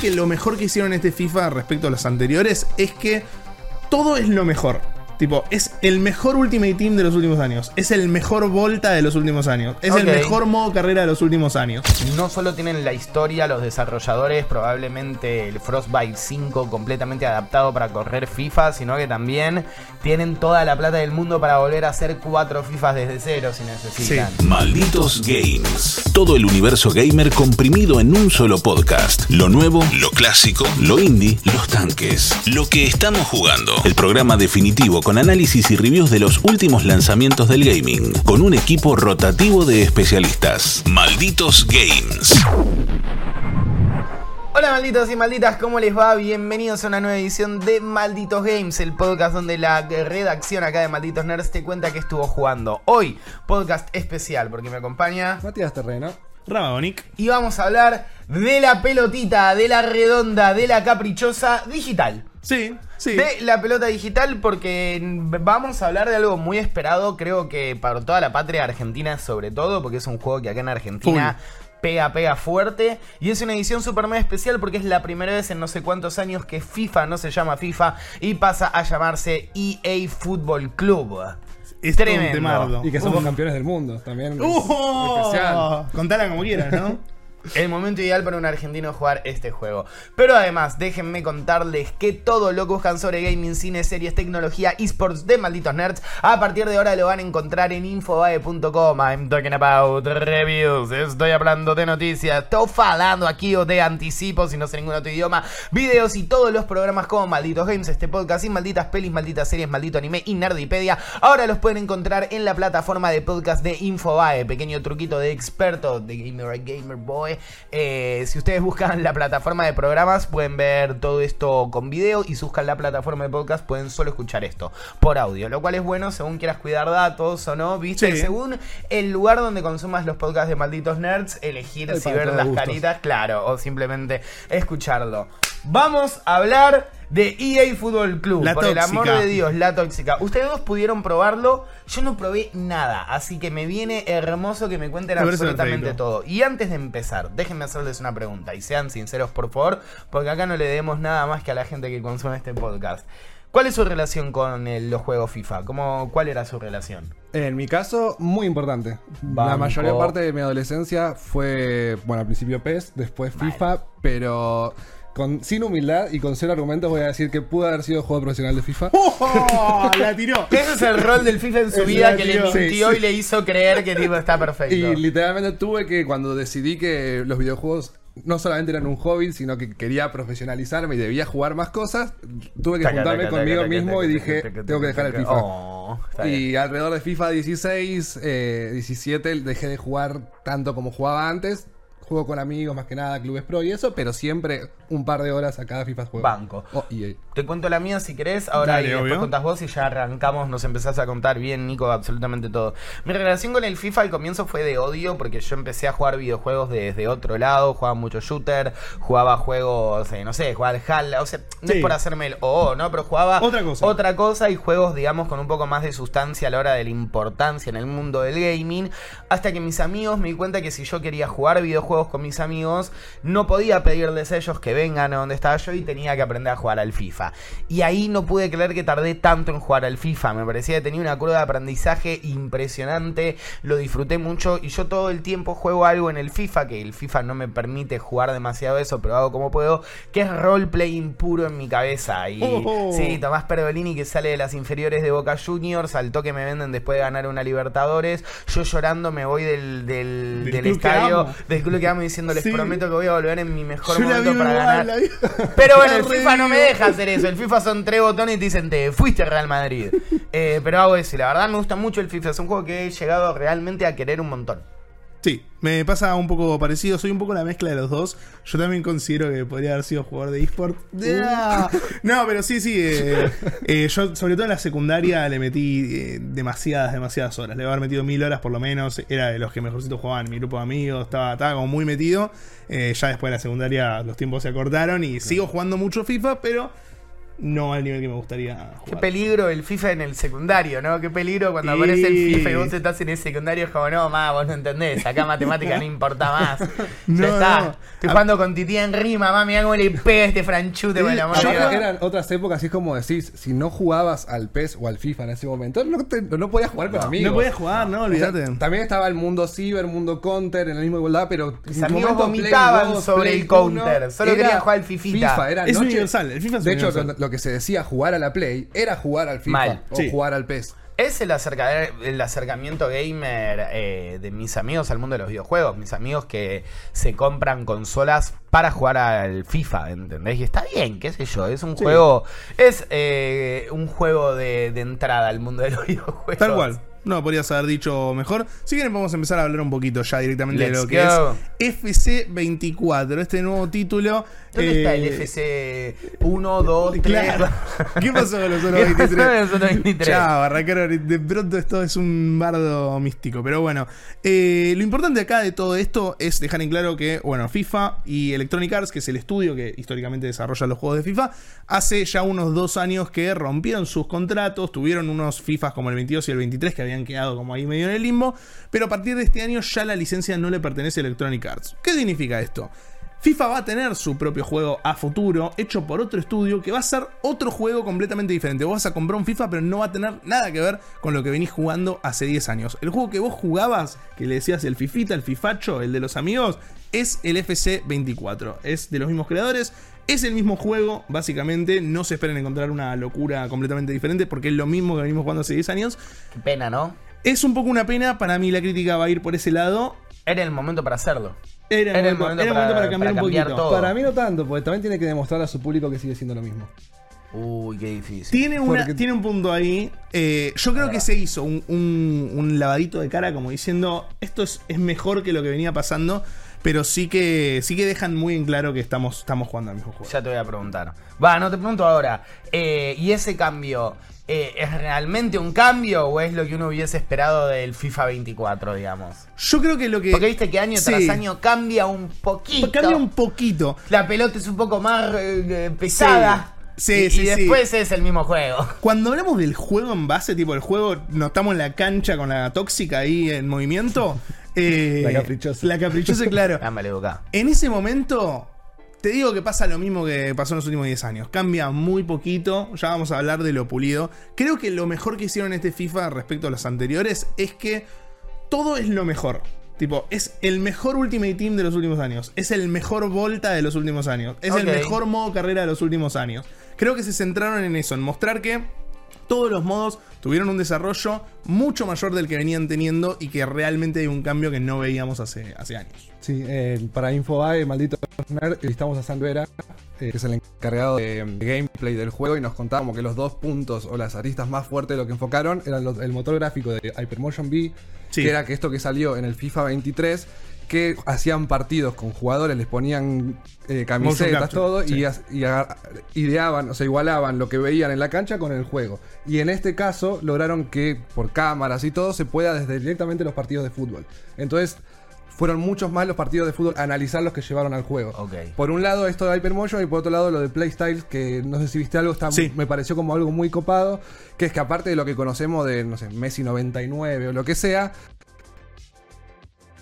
que lo mejor que hicieron este FIFA respecto a los anteriores es que todo es lo mejor. Tipo, es el mejor Ultimate Team de los últimos años. Es el mejor Volta de los últimos años. Es el mejor modo carrera de los últimos años. No solo tienen la historia, los desarrolladores, probablemente el Frostbite 5 completamente adaptado para correr FIFA, sino que también tienen toda la plata del mundo para volver a hacer cuatro FIFAs desde cero si necesitan. Malditos Games. Todo el universo gamer comprimido en un solo podcast. Lo nuevo, lo clásico, lo indie, los tanques. Lo que estamos jugando. El programa definitivo con análisis y reviews de los últimos lanzamientos del gaming. Con un equipo rotativo de especialistas. Malditos Games. Hola malditos y malditas, ¿cómo les va? Bienvenidos a una nueva edición de Malditos Games, el podcast donde la redacción acá de Malditos Nerds te cuenta que estuvo jugando. Hoy, podcast especial, porque me acompaña... Matías Terreno. Rabonic. Y vamos a hablar de la pelotita, de la redonda, de la caprichosa digital. Sí, sí. De la pelota digital porque vamos a hablar de algo muy esperado, creo que para toda la patria argentina sobre todo, porque es un juego que acá en Argentina pega, pega fuerte. Y es una edición super mega especial porque es la primera vez en no sé cuántos años que FIFA no se llama FIFA y pasa a llamarse EA Football Club. Es Tremendo. Y que somos Uf. campeones del mundo también. es ¡Uh! especial. Contala como quieras, ¿no? El momento ideal para un argentino jugar este juego. Pero además, déjenme contarles que todo lo que buscan sobre gaming, cine, series, tecnología, esports de malditos nerds, a partir de ahora lo van a encontrar en infobae.com. I'm talking about reviews. Estoy hablando de noticias. Estoy hablando aquí o de anticipos, si no sé ningún otro idioma. Videos y todos los programas como Malditos Games, este podcast y malditas pelis, malditas series, maldito anime y Nerdipedia. Ahora los pueden encontrar en la plataforma de podcast de Infobae. Pequeño truquito de experto de Gamer Gamer Boy. Eh, si ustedes buscan la plataforma de programas, pueden ver todo esto con video. Y si buscan la plataforma de podcast, pueden solo escuchar esto por audio. Lo cual es bueno según quieras cuidar datos o no, ¿viste? Sí. Según el lugar donde consumas los podcasts de malditos nerds, elegir si ver las gustos. caritas, claro, o simplemente escucharlo. Vamos a hablar de EA Football Club. La por el amor de Dios, la tóxica. Ustedes dos pudieron probarlo. Yo no probé nada. Así que me viene hermoso que me cuenten Me absolutamente perfecto. todo. Y antes de empezar, déjenme hacerles una pregunta. Y sean sinceros, por favor. Porque acá no le demos nada más que a la gente que consume este podcast. ¿Cuál es su relación con el- los juegos FIFA? ¿Cómo, ¿Cuál era su relación? En mi caso, muy importante. Banco. La mayor parte de mi adolescencia fue, bueno, al principio PES, después FIFA, pero con, sin humildad y con cero argumentos voy a decir que pude haber sido jugador profesional de FIFA. ¡Oh! La tiró. Ese es el rol del FIFA en su Es vida que le mintió Sí, y le hizo creer que tipo está perfecto. Y literalmente tuve que, cuando decidí que los videojuegos no solamente eran un hobby, sino que quería profesionalizarme y debía jugar más cosas, tuve que Taca, juntarme taca, conmigo taca, mismo y dije, tengo que dejar el. FIFA. Oh. Y alrededor de FIFA 16, eh, 17 dejé de jugar tanto como jugaba antes. Juego con amigos más que nada, clubes pro y eso, pero siempre un par de horas a cada FIFA juego. Banco. Oh, EA. Te cuento la mía si querés, ahora Dale, y después contás vos y ya arrancamos, nos empezás a contar bien, Nico, absolutamente todo. Mi relación con el FIFA al comienzo fue de odio porque yo empecé a jugar videojuegos desde otro lado, jugaba mucho shooter, jugaba juegos, eh, no sé, jugaba al HAL, o sea, no Sí. es por hacerme el oh, ¿no? Pero jugaba Otra cosa. otra cosa y juegos, digamos, con un poco más de sustancia a la hora de la importancia en el mundo del gaming, hasta que mis amigos me di cuenta que si yo quería jugar videojuegos con mis amigos, no podía pedirles a ellos que vengan a donde estaba yo y tenía que aprender a jugar al FIFA. Y ahí no pude creer que tardé tanto en jugar al FIFA, me parecía que tenía una curva de aprendizaje impresionante, lo disfruté mucho y yo todo el tiempo juego algo en el FIFA, que el FIFA no me permite jugar demasiado eso, pero hago como puedo, que es roleplaying puro en mi cabeza. Y Oh. sí, Tomás Pergolini que sale de las inferiores de Boca Juniors, al toque me venden después de ganar una Libertadores, yo llorando me voy del, del, estadio, del club que diciendo les Sí. prometo que voy a volver en mi mejor Yo momento para ganar. la. Pero bueno, el FIFA no me deja hacer eso. El FIFA son tres botones y te dicen, te fuiste Real Madrid. Eh, pero hago eso y la verdad me gusta mucho el FIFA. Es un juego que he llegado realmente a querer un montón. Sí, me pasa un poco parecido. Soy un poco la mezcla de los dos. Yo también considero que podría haber sido jugador de eSport. Ah. No, pero sí, sí. eh, eh, yo, sobre todo en la secundaria, le metí eh, demasiadas, demasiadas horas. Le voy a haber metido mil horas por lo menos. Era de los que mejorcito jugaban mi grupo de amigos. Estaba, estaba como muy metido. Eh, ya después de la secundaria los tiempos se acortaron y sigo jugando mucho FIFA, pero no al nivel que me gustaría Qué jugar. peligro el FIFA en el secundario, ¿no? Qué peligro cuando aparece el Y- FIFA y vos estás en el secundario. Es como, no, más, vos no entendés. Acá matemática no importa más. No, ya está. no. Estoy jugando con Titi en rima, mamá. Mirá cómo le pega este franchute con el amor de yo- eran otras épocas, así es como decís, si no jugabas al PES o al FIFA en ese momento, no, te- no podías jugar con amigos. No podías jugar, no, O sea, olvídate. también estaba el mundo ciber, mundo counter, en la misma igualdad, pero Mis el amigos vomitaban 2, sobre el counter, 1, solo querían jugar al Fifita. FIFA, era Es noche- universal, el FIFA es De hecho, universal. lo que se decía jugar a la Play era jugar al FIFA Mal. o Sí. jugar al PES. Es el, acerca- el acercamiento gamer eh, de mis amigos al mundo de los videojuegos. Mis amigos que se compran consolas para jugar al FIFA, ¿entendés? Y está bien, qué sé yo. Es un juego. Es eh, un juego de, de entrada al mundo de los videojuegos. Tal cual. No podrías haber dicho mejor. Si quieren, vamos a empezar a hablar un poquito ya directamente de Let's lo que go. es FC24, este nuevo título. ¿Dónde está el FC 1, 2, 3? Claro. ¿Qué pasó con los otros ¿Qué pasó 23? con los otros 23? Chao, arrancaron. De pronto esto es un bardo místico. Pero bueno, eh, lo importante acá de todo esto es dejar en claro que, bueno, FIFA y Electronic Arts, que es el estudio que históricamente desarrolla los juegos de FIFA, hace ya unos dos años que rompieron sus contratos, tuvieron unos FIFAs como el 22 y el 23 que habían quedado como ahí medio en el limbo, pero a partir de este año ya la licencia no le pertenece a Electronic Arts. ¿Qué significa esto? FIFA va a tener su propio juego a futuro, hecho por otro estudio, que va a ser otro juego completamente diferente. Vos vas a comprar un FIFA, pero no va a tener nada que ver con lo que venís jugando hace 10 años. El juego que vos jugabas, que le decías el Fifita, el Fifacho, el de los amigos, es el FC24. Es de los mismos creadores. Es el mismo juego, básicamente. No se esperen encontrar una locura completamente diferente, porque es lo mismo que venimos jugando hace 10 años. Qué pena, ¿no? Es un poco una pena. Para mí, la crítica va a ir por ese lado. Era el momento para hacerlo. Era, Era el momento, era el momento para, cambiar un cambiar poquito. todo. Para mí no tanto, porque también tiene que demostrar a su público que sigue siendo lo mismo. Uy, qué difícil. Tiene, una, Porque- tiene un punto ahí. Eh, yo creo que se hizo un, un- un lavadito de cara como diciendo esto es, es mejor que lo que venía pasando. Pero sí que sí que dejan muy en claro que estamos, estamos jugando al mismo juego. Ya te voy a preguntar. Va, no te pregunto ahora. Eh, ¿Y ese cambio eh, es realmente un cambio o es lo que uno hubiese esperado del FIFA 24, digamos? Yo creo que lo que. Porque viste que año Sí. tras año cambia un poquito. Cambia un poquito. La pelota es un poco más eh, pesada. Sí, y, sí, y sí. después es el mismo juego. Cuando hablamos del juego en base, tipo el juego, en la cancha con la tóxica ahí en movimiento. eh, La caprichosa. La caprichosa, claro. Dámale boca. En ese momento, te digo que pasa lo mismo que pasó en los últimos 10 años. Cambia muy poquito, ya vamos a hablar de lo pulido. Creo que lo mejor que hicieron este FIFA respecto a los anteriores es que todo es lo mejor. Tipo, es el mejor Ultimate Team de los últimos años. Es el mejor Volta de los últimos años. Es el mejor modo carrera de los últimos años. Creo que se centraron en eso, en mostrar que todos los modos tuvieron un desarrollo mucho mayor del que venían teniendo y que realmente hay un cambio que no veíamos hace, hace años. Sí, eh, para Infobae, maldito nerd, estamos a Sandera, eh, que es el encargado de, de gameplay del juego, y nos contaba como que los dos puntos o las aristas más fuertes de lo que enfocaron eran los- el motor gráfico de Hypermotion Sí. que era que esto que salió en el FIFA 23, que hacían partidos con jugadores, les ponían eh, camisetas, capture, todo, sí. y, ideaban, o sea, igualaban lo que veían en la cancha con el juego. Y en este caso lograron que por cámaras y todo se pueda desde directamente los partidos de fútbol. Entonces fueron muchos más los partidos de fútbol a analizar los que llevaron al juego. Por un lado esto de Hypermotion y por otro lado lo de Playstyles, que no sé si viste algo, está, Sí. me pareció como algo muy copado, que es que aparte de lo que conocemos de, no sé, Messi 99 o lo que sea,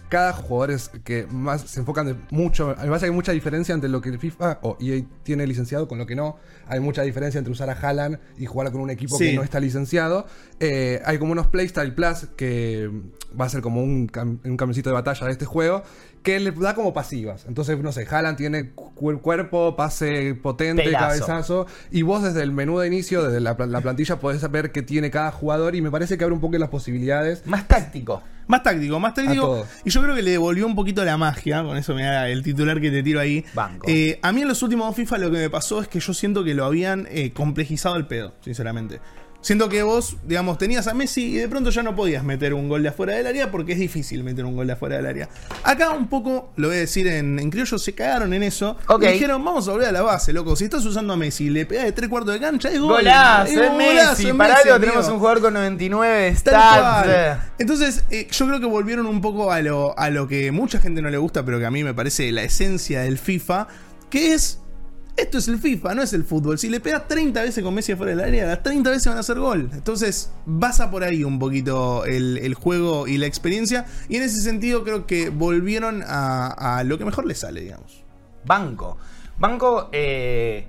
cada jugador es que más se enfocan de mucho. Además, hay mucha diferencia entre lo que el FIFA o EA tiene licenciado con lo que no. Hay mucha diferencia entre usar a Haaland y jugar con un equipo Sí. que no está licenciado. Eh, hay como unos Playstyle Plus que va a ser como un, cam- un camioncito de batalla de este juego que le da como pasivas. Entonces, no sé, Haaland tiene cu- cuerpo, pase potente, Pelazo. cabezazo. Y vos desde el menú de inicio, desde la, pla- la plantilla, podés saber qué tiene cada jugador. Y me parece que abre un poco las posibilidades. Más táctico. Más táctico, más táctico. Y yo creo que le devolvió un poquito la magia. Con eso me da el titular que te tiro ahí. Banco. Eh, a mí en los últimos dos FIFA lo que me pasó es que yo siento que lo habían eh, complejizado el pedo, sinceramente. Siento que vos, digamos, tenías a Messi y de pronto ya no podías meter un gol de afuera del área porque es difícil meter un gol de afuera del área. Acá un poco, lo voy a decir en, en criollo, se cagaron en eso. Y dijeron, vamos a volver a la base, loco. Si estás usando a Messi y le pegás de tres cuartos de cancha, es gol. Golazo, es golazo, Messi. es Para Messi, algo tenemos un jugador con 99 Tal stats. Entonces, eh, yo creo que volvieron un poco a lo, a lo que mucha gente no le gusta, pero que a mí me parece la esencia del FIFA, que es Esto es el FIFA, no es el fútbol. Si le pegas 30 veces con Messi afuera del área, las 30 veces van a hacer gol. Entonces, basa por ahí un poquito el, el juego y la experiencia. Y en ese sentido, creo que volvieron a, a lo que mejor les sale, digamos. Banco. Banco, eh,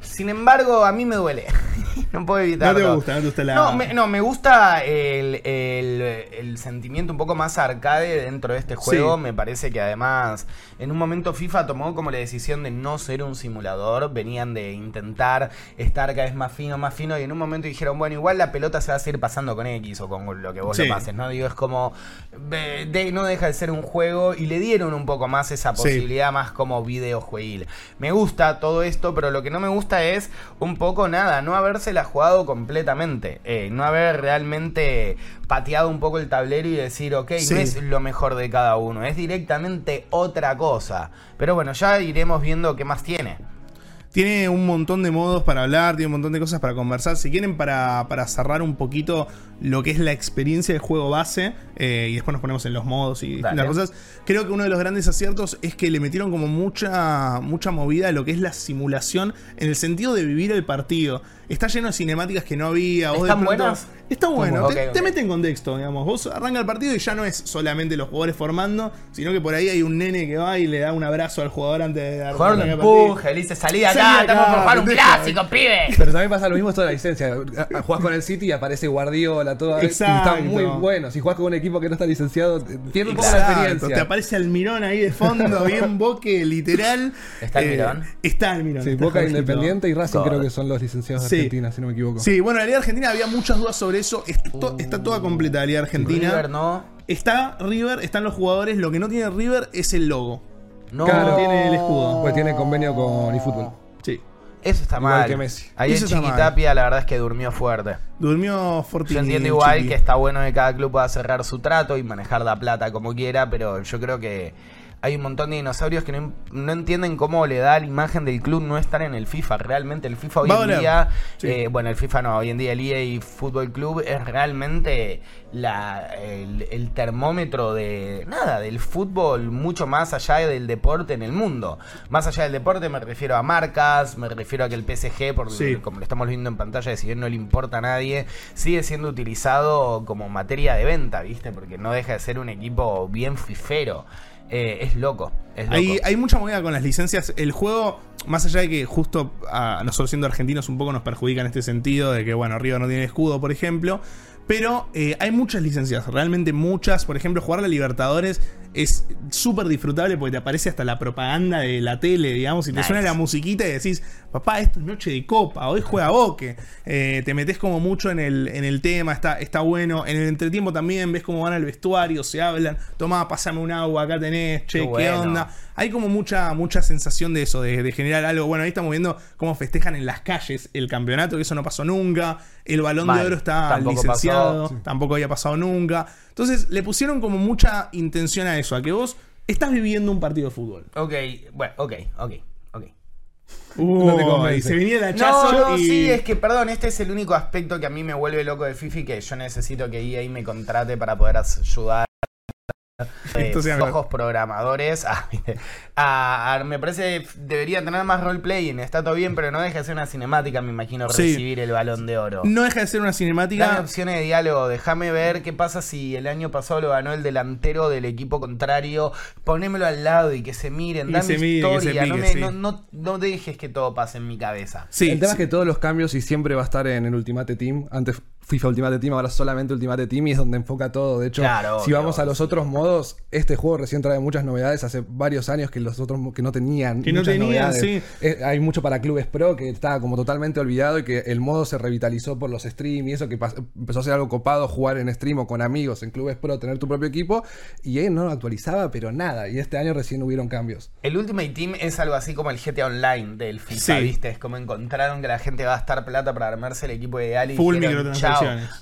sin embargo, a mí me duele. no puedo evitarlo. No te gusta, no te gusta la- No, me, no, me gusta el, el- el sentimiento un poco más arcade dentro de este juego. Sí. Me parece que además, en un momento FIFA tomó como la decisión de no ser un simulador. Venían de intentar estar cada vez más fino, más fino. Y en un momento dijeron, bueno, igual la pelota se va a seguir pasando con X o con lo que vos Sí. le pases, ¿no? Digo, es como, de- no deja de ser un juego. Y le dieron un poco más esa Sí. posibilidad más como videojueguil. Me gusta todo esto, pero lo que no me gusta es un poco nada, no habérsela jugado completamente, eh, no haber realmente pateado un poco el tablero y decir, ok, Sí. no es lo mejor de cada uno, es directamente otra cosa. Pero bueno, ya iremos viendo qué más tiene. Tiene un montón de modos para hablar, tiene un montón de cosas para conversar. Si quieren, para, para cerrar un poquito lo que es la experiencia de juego base, eh, y después nos ponemos en los modos y Dale. las cosas, creo que uno de los grandes aciertos es que le metieron como mucha, mucha movida a lo que es la simulación en el sentido de vivir el partido. Está lleno de cinemáticas que no había. vos de ¿Están pronto- buenas? Está bueno, te, ok. te mete en contexto, digamos. Vos arranca el partido y ya no es solamente los jugadores formando, sino que por ahí hay un nene que va y le da un abrazo al jugador antes de dar Jugador lo arrancar el partido. empuje, le dice salí de Salí acá, de estamos por jugar un pendejo. clásico, pibe. Pero también pasa lo mismo toda la licencia. Jugás con el City y aparece Guardiola, todo. Y Exacto. está muy bueno. Si jugás con un equipo que no está licenciado, pierde un poco la Exacto, experiencia. Te aparece Almirón ahí de fondo, bien boque, literal. ¿Está Almirón? está Almirón. Sí, está Boca Jorgito. Independiente y Racing God. creo que son los licenciados de Sí. Argentina, si no me equivoco. Sí, bueno, la Liga Argentina había muchas dudas sobre eso. Esto- está toda completa la Liga Argentina. River no. Está River, están los jugadores. Lo que no tiene River es el logo. No. Claro. Tiene el escudo. Pues tiene convenio con eFootball. Sí. Eso está Igual mal. que Messi. Ahí Eso mal. Chiquitapia la verdad es que durmió fuerte. Durmió Fortini. Yo entiendo igual Chiqui. que está bueno que cada club pueda cerrar su trato y manejar la plata como quiera, pero yo creo que hay un montón de dinosaurios que no, no entienden cómo le da la imagen del club no estar en el FIFA. Realmente el FIFA hoy Va en día, Sí. eh, bueno, el FIFA no, hoy en día el EA Fútbol Club es realmente la, el, el termómetro de nada, del fútbol mucho más allá del deporte en el mundo. Más allá del deporte me refiero a marcas, me refiero a que el PSG, por, Sí. como lo estamos viendo en pantalla, si bien no le importa a nadie, sigue siendo utilizado como materia de venta, ¿viste? Porque no deja de ser un equipo bien fifero. Eh, es loco, es loco. Hay, hay mucha movida con las licencias. El juego, más allá de que justo a nosotros siendo argentinos un poco nos perjudica en este sentido, de que, bueno, River no tiene escudo, por ejemplo. Pero eh, hay muchas licencias, realmente muchas. Por ejemplo, jugar la Libertadores es súper disfrutable porque te aparece hasta la propaganda de la tele, digamos, y te Nice. suena la musiquita y decís, papá, esto es noche de copa, hoy juega Boque. Eh, te metes como mucho en el, en el tema, está, está bueno. En el entretiempo también ves cómo van al vestuario, se hablan, toma, pásame un agua, acá tenés, che, Qué ¿qué, bueno. onda? Hay como mucha, mucha sensación de eso, de, de generar algo. Bueno, ahí estamos viendo cómo festejan en las calles el campeonato, que eso no pasó nunca. El balón Mal. de oro está Tampoco licenciado, pasó. tampoco había pasado nunca. Entonces le pusieron como mucha intención a eso, a que vos estás viviendo un partido de fútbol. Ok, bueno, ok, ok, ok. No se venía el No, hachazo no, y... sí, es que perdón, este es el único aspecto que a mí me vuelve loco de FIFA y que yo necesito que EA me contrate para poder ayudar. Eh, flojos programadores. Ah. Ah, ah, me parece debería tener más roleplaying, está todo bien, pero no deja de ser una cinemática, me imagino, Sí. recibir el balón de oro. No deja de ser una Dame cinemática. opciones de diálogo, déjame ver qué pasa si el año pasado lo ganó el delantero del equipo contrario, ponémelo al lado y que se miren, dame mire, que historia, no, pique, me- sí. no, no- no dejes que todo pase en mi cabeza. Sí, el tema sí. es que todos los cambios y siempre va a estar en el Ultimate Team. Antes FIFA Ultimate Team, ahora solamente Ultimate Team y es donde enfoca todo. De hecho, Claro, si vamos obvio. a los otros modos, este juego recién trae muchas novedades. Hace varios años que los otros que no tenían. Que no muchas tenían, novedades. sí. Eh, hay mucho para clubes pro que estaba como totalmente olvidado y que el modo se revitalizó por los streams y eso que empezó a ser algo copado jugar en stream o con amigos en clubes pro, tener tu propio equipo. Y él no lo actualizaba, pero nada. Y este año recién hubieron cambios. El Ultimate Team es algo así como el GTA Online del FIFA, Sí. ¿viste? Es como encontraron que la gente va a gastar plata para armarse el equipo ideal y Full dijeron,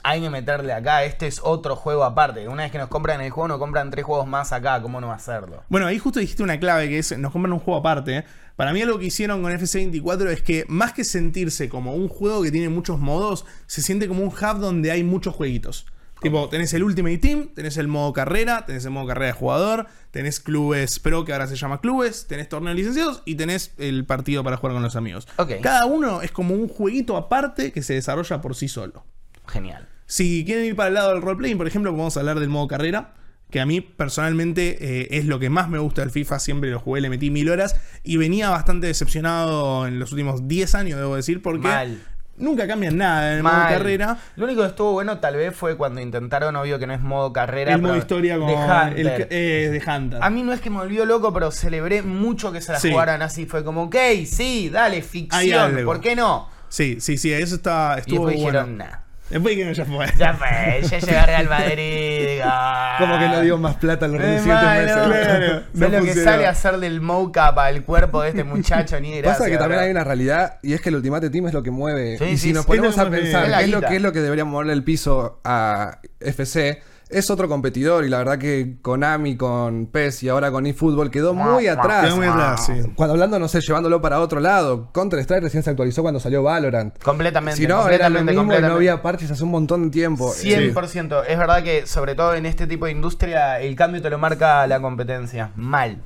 hay que meterle acá, este es otro juego aparte. Una vez que nos compran el juego, nos compran tres juegos más acá, ¿cómo no hacerlo? Bueno, ahí justo dijiste una clave que es, nos compran un juego aparte. ¿eh? Para mí algo que hicieron con FC24 es que más que sentirse como un juego que tiene muchos modos, se siente como un hub donde hay muchos jueguitos. Tipo, tenés el Ultimate Team, tenés el modo carrera, tenés el modo carrera de jugador, tenés clubes pro, que ahora se llama clubes, tenés torneos licenciados y tenés el partido para jugar con los amigos. Ok. Cada uno es como un jueguito aparte que se desarrolla por sí solo. Genial. Si quieren ir para el lado del roleplaying, por ejemplo, vamos a hablar del modo carrera. Que a mí personalmente eh, es lo que más me gusta del FIFA. Siempre lo jugué, le metí mil horas. Y venía bastante decepcionado en los últimos 10 años, debo decir, porque Mal. nunca cambian nada en el modo carrera. Lo único que estuvo bueno tal vez fue cuando intentaron, obvio que no es modo carrera. El modo historia con de Hunter. el, eh, de Hunter. A mí no es que me volvió loco, pero celebré mucho que se la Sí. jugaran así. Fue como, ok, sí, dale, ficción. ¿por qué no? Sí, sí, sí, eso está, Y estuvo después bueno. dijeron, nah. Después que no ya fue. Ya fue, ya llegué a Real Madrid. digo, Como que no dio más plata en los Eh, meses. Claro, ¿Sabes no lo que sale a hacer del mocap al cuerpo de este muchacho? Ni gracia, Pasa que también ¿verdad? hay una realidad y es que el Ultimate Team es lo que mueve. Sí, y sí, si nos ponemos a que pensar qué es, lo, qué es lo que debería moverle el piso a FC, es otro competidor y la verdad que Konami con PES y ahora con eFootball quedó muy atrás. Quedó muy atrás, sí. Cuando hablando, no sé, llevándolo para otro lado. Counter Strike recién se actualizó cuando salió Valorant. Completamente. Si no, era lo completamente, mismo y no completamente. había parches hace un montón de tiempo. 100%. Es verdad que, sobre todo en este tipo de industria, el cambio te lo marca la competencia. Mal.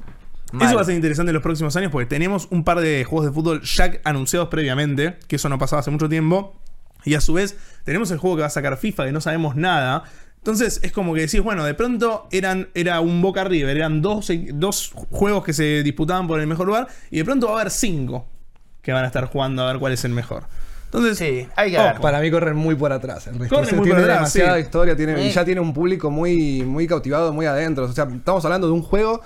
Mal. Eso va a ser interesante en los próximos años porque tenemos un par de juegos de fútbol ya anunciados previamente, que eso no pasaba hace mucho tiempo. Y a su vez, tenemos el juego que va a sacar FIFA, que no sabemos nada. Entonces es como que decís, bueno, de pronto eran, era un Boca River, eran dos, dos juegos que se disputaban por el mejor lugar, y de pronto va a haber cinco que van a estar jugando a ver cuál es el mejor. Entonces, Sí, hay que ver. Para mí corren muy por atrás. El resto. Corren O sea, muy por tiene atrás, demasiada sí. historia tiene, y ya tiene un público muy, muy cautivado, muy adentro. O sea, estamos hablando de un juego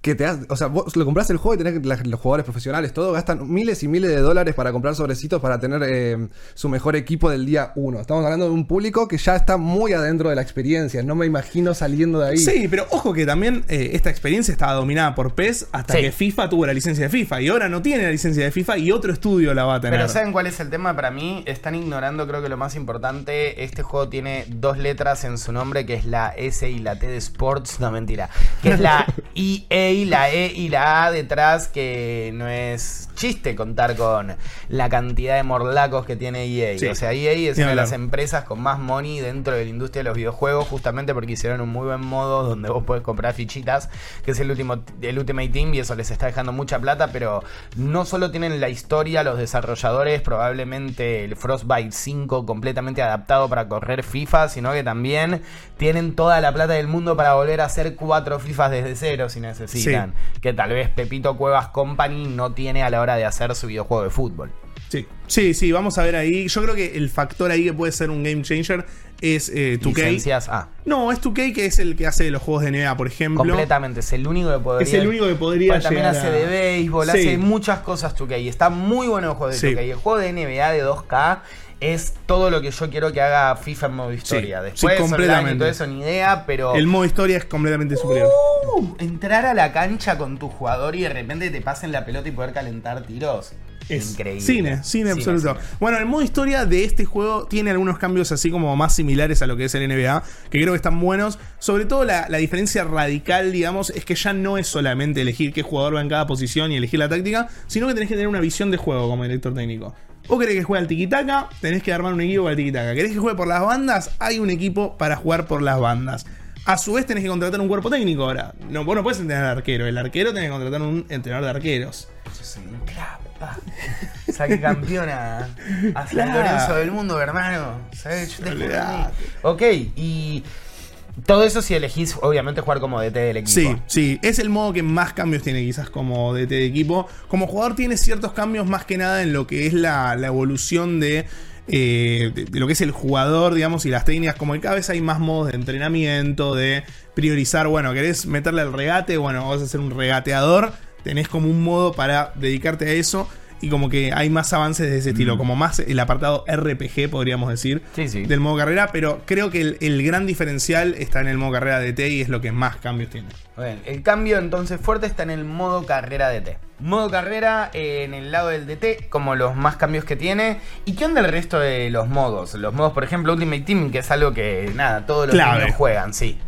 que te hace, o sea, vos lo compras el juego y tenés que los jugadores profesionales, todo gastan miles y miles de dólares para comprar sobrecitos para tener eh, su mejor equipo del día uno. Estamos hablando de un público que ya está muy adentro de la experiencia. No me imagino saliendo de ahí. Sí, pero ojo que también eh, esta experiencia estaba dominada por PES hasta Sí. que FIFA tuvo la licencia de FIFA. Y ahora no tiene la licencia de FIFA y otro estudio la va a tener. Pero ¿saben cuál es el tema para mí? Están ignorando, creo que lo más importante, este juego tiene dos letras en su nombre, que es la S y la T de Sports, no mentira, que es la EA, la E y la A detrás, que no es chiste contar con la cantidad de morlacos que tiene EA. Sí. O sea, EA es una de las empresas con más money dentro de la industria de los videojuegos, justamente porque hicieron un muy buen modo donde vos podés comprar fichitas, que es el último el Ultimate Team, y eso les está dejando mucha plata, pero no solo tienen la historia, los desarrolladores, probablemente el Frostbite 5 completamente adaptado para correr FIFA, sino que también tienen toda la plata del mundo para volver a hacer cuatro FIFAs desde cero si necesitan. Que tal vez Pepito Cuevas Company no tiene a la hora de hacer su videojuego de fútbol. Sí, sí, sí, vamos a ver ahí. Yo creo que el factor ahí que puede ser un game changer es eh, 2K. Licencias, ah, No, es 2K que es el que hace los juegos de NBA, por ejemplo. completamente. Es el único que podría. Es el único que podría también hace a- de béisbol, Sí. hace muchas cosas 2K. Y está muy bueno el juego de Sí. 2K. Y el juego de NBA de 2K es todo lo que yo quiero que haga FIFA en modo historia. sí, Después, y completamente. todo eso, ni idea, pero. El modo historia es completamente superior. Uh, entrar a la cancha con tu jugador y de repente te pasen la pelota y poder calentar tiros. Es Increíble. Cine, cine absoluto. cine. Bueno, el modo historia de este juego tiene algunos cambios así como más similares a lo que es el NBA, que creo que están buenos. Sobre todo la, la diferencia radical, digamos, es que ya no es solamente elegir qué jugador va en cada posición y elegir la táctica, sino que tenés que tener una visión de juego como director técnico. Vos querés que juegue al tiki-taka, tenés que armar un equipo para el tiki-taka. ¿Querés que juegue por las bandas? Hay un equipo para jugar por las bandas. A su vez tenés que contratar un cuerpo técnico ahora. No, vos no puedes entrenar al arquero. El arquero tenés que contratar un entrenador de arqueros. Clapa. Saqué campeona a San. Lorenzo del mundo, hermano. ¿Sabes? Yo te. Ok, y todo eso si elegís, obviamente, jugar como DT del equipo. Sí, sí, es el modo que más cambios tiene quizás como DT de equipo. Como jugador tiene ciertos cambios más que nada en lo que es la, la evolución de, eh, lo que es el jugador, digamos, y las técnicas. Como que cada vez hay más modos de entrenamiento, de priorizar, bueno, querés meterle al regate, bueno, vas a ser un regateador, tenés como un modo para dedicarte a eso. Y como que hay más avances de ese estilo, como más el apartado RPG, podríamos decir, Sí, sí. del modo carrera, pero creo que el, el gran diferencial está en el modo carrera DT y es lo que más cambios tiene. El cambio entonces fuerte está en el modo carrera DT. Modo carrera eh, en el lado del DT, como los más cambios que tiene. ¿Y qué onda el resto de los modos? Los modos, por ejemplo, Ultimate Team, que es algo que, nada, todos los Clave. niños juegan, sí.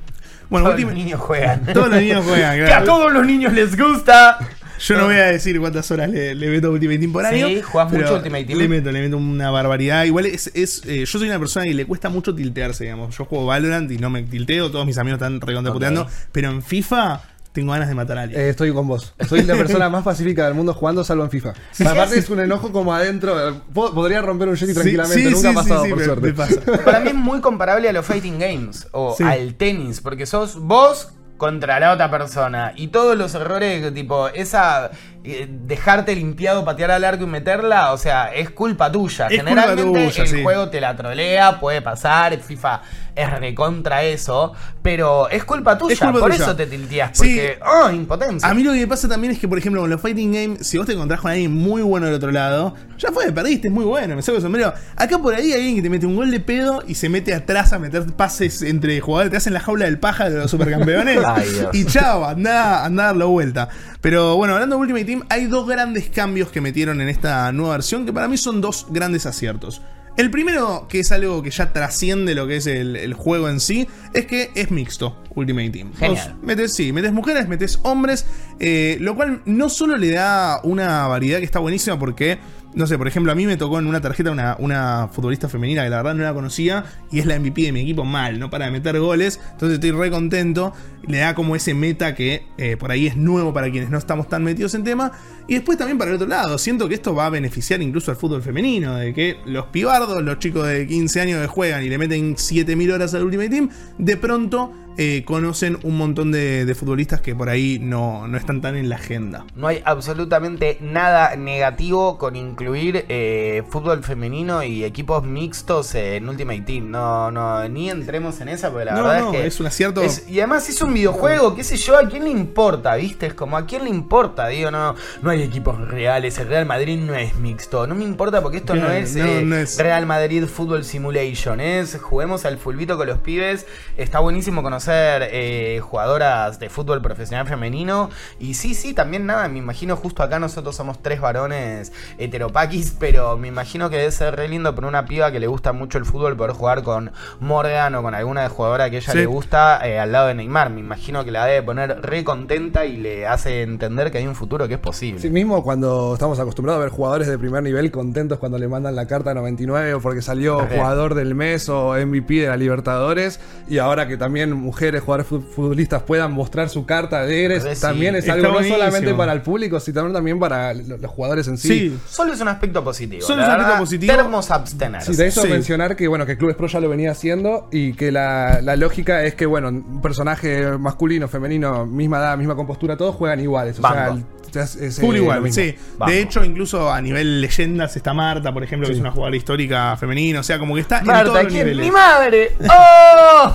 Bueno, todos Ultimate- los niños juegan. todos los niños juegan, que a claro. todos los niños les gusta. Yo no voy a decir cuántas horas le, le meto a Ultimate Team por Sí, año. jugás pero mucho Ultimate Team. Le meto, le meto una barbaridad. Igual es. es, eh, yo soy una persona que le cuesta mucho tiltearse, digamos. Yo juego Valorant y no me tilteo. Todos mis amigos están recontraputeando. Ok. Pero en FIFA tengo ganas de matar a alguien. Eh, estoy con vos. Soy la persona más pacífica del mundo jugando, salvo en FIFA. Aparte es un enojo como adentro. eh, po- Podría romper un jetty Sí, tranquilamente. sí, Nunca ha sí, pasado, sí, por me- suerte. me pasa. Para mí es muy comparable a los fighting games o Sí. al tenis, porque sos vos contra la otra persona. Y todos los errores, tipo, esa dejarte limpiado, patear al arco y meterla, o sea, es culpa tuya. Es culpa Generalmente tuya, el sí. juego te la trolea, puede pasar, FIFA es recontra eso, pero es culpa tuya, culpa por tuya. eso te tilteas, Sí. porque, oh, impotencia. A mí lo que me pasa también es que, por ejemplo, con los fighting games, si vos te encontrás con alguien muy bueno del otro lado, ya fue, perdiste, es muy bueno, me saco el sombrero. Acá por ahí hay alguien que te mete un gol de pedo y se mete atrás a meter pases entre jugadores, te hacen la jaula del paja de los supercampeones. Ay, y chao, anda, anda a darlo vuelta. Pero bueno, hablando de Ultimate Team, hay dos grandes cambios que metieron en esta nueva versión que para mí son dos grandes aciertos. El primero, que es algo que ya trasciende lo que es el, el juego en sí, es que es mixto Ultimate Team. Genial. Vos metes, sí, metes mujeres, metes hombres, eh, lo cual no solo le da una variedad que está buenísima porque, no sé, por ejemplo, a mí me tocó en una tarjeta una, una futbolista femenina que la verdad no la conocía y es la MVP de mi equipo mal, no para meter goles, entonces estoy re contento, le da como ese meta que eh, por ahí es nuevo para quienes no estamos tan metidos en tema, y después también para el otro lado, siento que esto va a beneficiar incluso al fútbol femenino, de que los pibardos, los chicos de 15 años que juegan y le meten 7000 horas al Ultimate Team, de pronto eh, conocen un montón de, de futbolistas que por ahí no, no están tan en la agenda. No hay absolutamente nada negativo con incluir eh, fútbol femenino y equipos mixtos en Ultimate Team. No, no, ni entremos en esa porque la No, verdad no, es que. es un acierto. es- y además es un videojuego, qué sé yo, ¿a quién le importa? ¿Viste? Es como, ¿a quién le importa? Digo, no, no hay equipos reales. El Real Madrid no es mixto. No me importa porque esto no, es, eh, no es. Real Madrid Football Simulation. Es juguemos al fulbito con los pibes. Está buenísimo conocer eh, jugadoras de fútbol profesional femenino. Y sí, sí, también nada, me imagino justo acá nosotros somos tres varones heteropaquis, pero me imagino que debe ser re lindo por una piba que le gusta mucho el fútbol poder jugar con Morgan o con alguna jugadora que ella Sí. le gusta eh, al lado de Neymar. Me imagino que la debe poner re contenta y le hace entender que hay un futuro que es posible. Sí, mismo cuando estamos acostumbrados a ver jugadores de primer nivel contentos cuando le mandan la carta 99 o porque salió jugador del mes o MVP de la Libertadores y ahora que también mujeres, jugadores fu- futbolistas puedan mostrar su carta de Eres, sí. también es algo no solamente para el público, sino también para lo- los jugadores en sí. Sí, Solo es un aspecto positivo. Solo la es un aspecto positivo. Termos abstenerse. Sí, de eso Sí. mencionar que bueno que Clubes Pro ya lo venía haciendo y que la, la lógica es que bueno un personaje masculino, femenino, misma edad, misma compostura, todos juegan iguales. O sea, el- es, es, Full eh, sí. Vamos. De hecho, incluso a nivel leyendas está Marta, por ejemplo, que es una jugadora histórica femenina. O sea, como que está en Marta, todos los. ¡Mi madre! ¡Oh!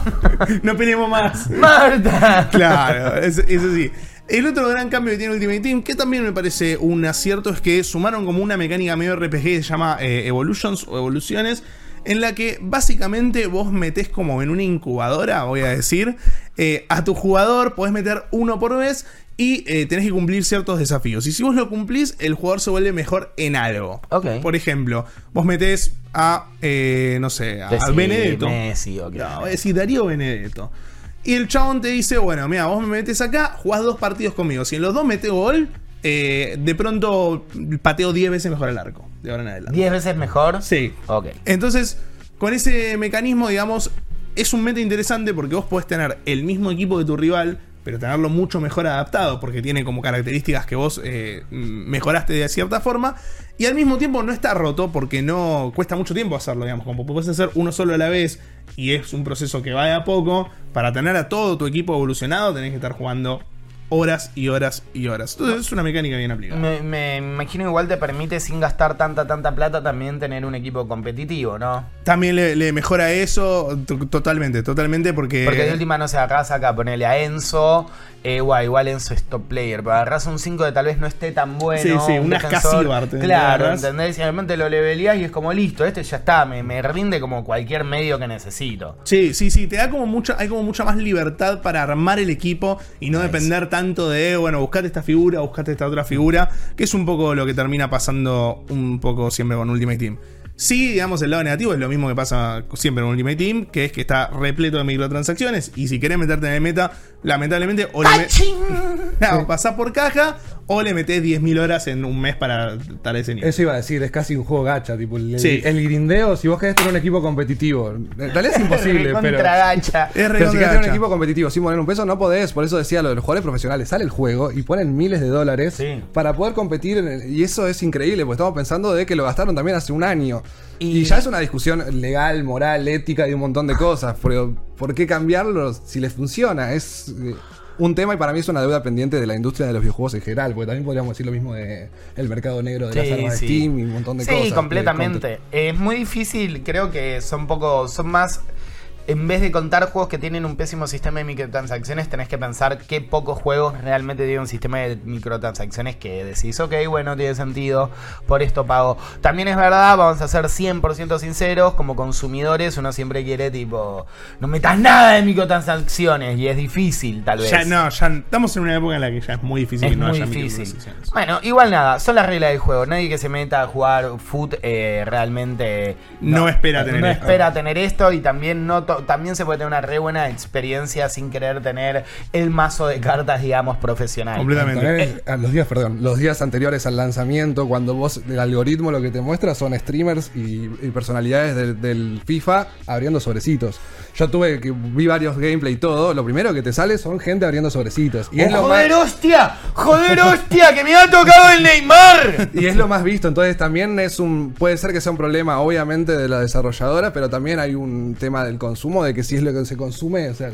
no peleemos más. ¡Marta! Claro, es- eso sí. El otro gran cambio que tiene Ultimate Team, que también me parece un acierto, es que sumaron como una mecánica medio RPG que se llama eh, Evolutions o Evoluciones, en la que básicamente vos metés como en una incubadora, voy a decir, eh, a tu jugador, podés meter uno por vez y eh, tenés que cumplir ciertos desafíos. Y si vos lo cumplís, el jugador se vuelve mejor en algo. Por ejemplo, vos metés a, eh, no sé, a Decí Benedetto. Messi, ok. No, voy a decir Darío Benedetto. Y el chabón te dice, bueno, mira, vos me metes acá, jugás dos partidos conmigo. Si en los dos metes gol, eh, de pronto pateo 10 veces mejor el arco. De ahora en adelante. ¿Diez veces mejor? Sí. Ok. Entonces, con ese mecanismo, digamos, es un meta interesante porque vos podés tener el mismo equipo de tu rival, pero tenerlo mucho mejor adaptado, porque tiene como características que vos eh, mejoraste de cierta forma, y al mismo tiempo no está roto porque no cuesta mucho tiempo hacerlo, digamos, como puedes hacer uno solo a la vez, y es un proceso que va de a poco, para tener a todo tu equipo evolucionado tenés que estar jugando horas y horas y horas. Entonces es una mecánica bien aplicada. Me, me imagino igual te permite sin gastar tanta, tanta plata también tener un equipo competitivo, ¿no? También le, le mejora eso totalmente, totalmente, porque... Porque de última no se agarras acá, ponerle a Enzo, eh, igual Enzo es top player, pero agarras un 5 de tal vez no esté tan bueno. Sí, sí, un te Claro. ¿entendés? Y realmente lo leveleás y es como listo, este ya está, me, me rinde como cualquier medio que necesito. Sí, sí, sí, te da como mucha, hay como mucha más libertad para armar el equipo y no Nice. depender tanto de, bueno, buscate esta figura, buscate esta otra figura, que es un poco lo que termina pasando un poco siempre con Ultimate Team. Sí, digamos, el lado negativo es lo mismo que pasa siempre con Ultimate Team, que es que está repleto de microtransacciones y si querés meterte en el meta, lamentablemente, o le, me- No, pasás por caja o le metés 10.000 horas en un mes para estar a ese nivel. Eso iba a decir, es casi un juego gacha, tipo el, Sí. el grindeo, si vos querés tener un equipo competitivo, en realidad es imposible, pero... Contra gacha. Es Pero si querés tener un equipo competitivo sin poner un peso, no podés. Por eso decía lo de los jugadores profesionales. Sale el juego y ponen miles de dólares Sí. para poder competir. en el- y eso es increíble, porque estamos pensando de que lo gastaron también hace un año. Y- Y, ya es una discusión legal, moral, ética y un montón de cosas. Pero ¿por qué cambiarlo si les funciona? Es eh, un tema y para mí es una deuda pendiente de la industria de los videojuegos en general. Porque también podríamos decir lo mismo de el mercado negro de las Sí, armas de sí. Steam y un montón de Sí, cosas. de completamente. Es muy difícil, creo que son poco, son más en vez de contar juegos que tienen un pésimo sistema de microtransacciones, tenés que pensar qué pocos juegos realmente tienen un sistema de microtransacciones que decís, ok, bueno, tiene sentido, por esto pago. También es verdad, vamos a ser 100% sinceros, como consumidores uno siempre quiere tipo, no metas nada de microtransacciones y es difícil tal vez. Ya no, ya estamos en una época en la que ya es muy difícil Es que no muy haya difícil. microtransacciones. Bueno, igual nada, son las reglas del juego. Nadie que se meta a jugar foot eh, realmente No espera tener no esto. espera tener esto y también no también se puede tener una re buena experiencia sin querer tener el mazo de cartas, digamos, profesional. Completamente. Los días, perdón, los días anteriores al lanzamiento, cuando vos, el algoritmo lo que te muestra son streamers y, y personalidades del, del FIFA abriendo sobrecitos. Yo tuve que vi varios gameplay y todo, lo primero que te sale son gente abriendo sobrecitos. Y es, lo más, ¡Joder, hostia! ¡Joder, hostia! ¡Que me ha tocado el Neymar! y es lo más visto, entonces también es un puede ser que sea un problema obviamente de la desarrolladora, pero también hay un tema del consumo de que si es lo que se consume, o sea,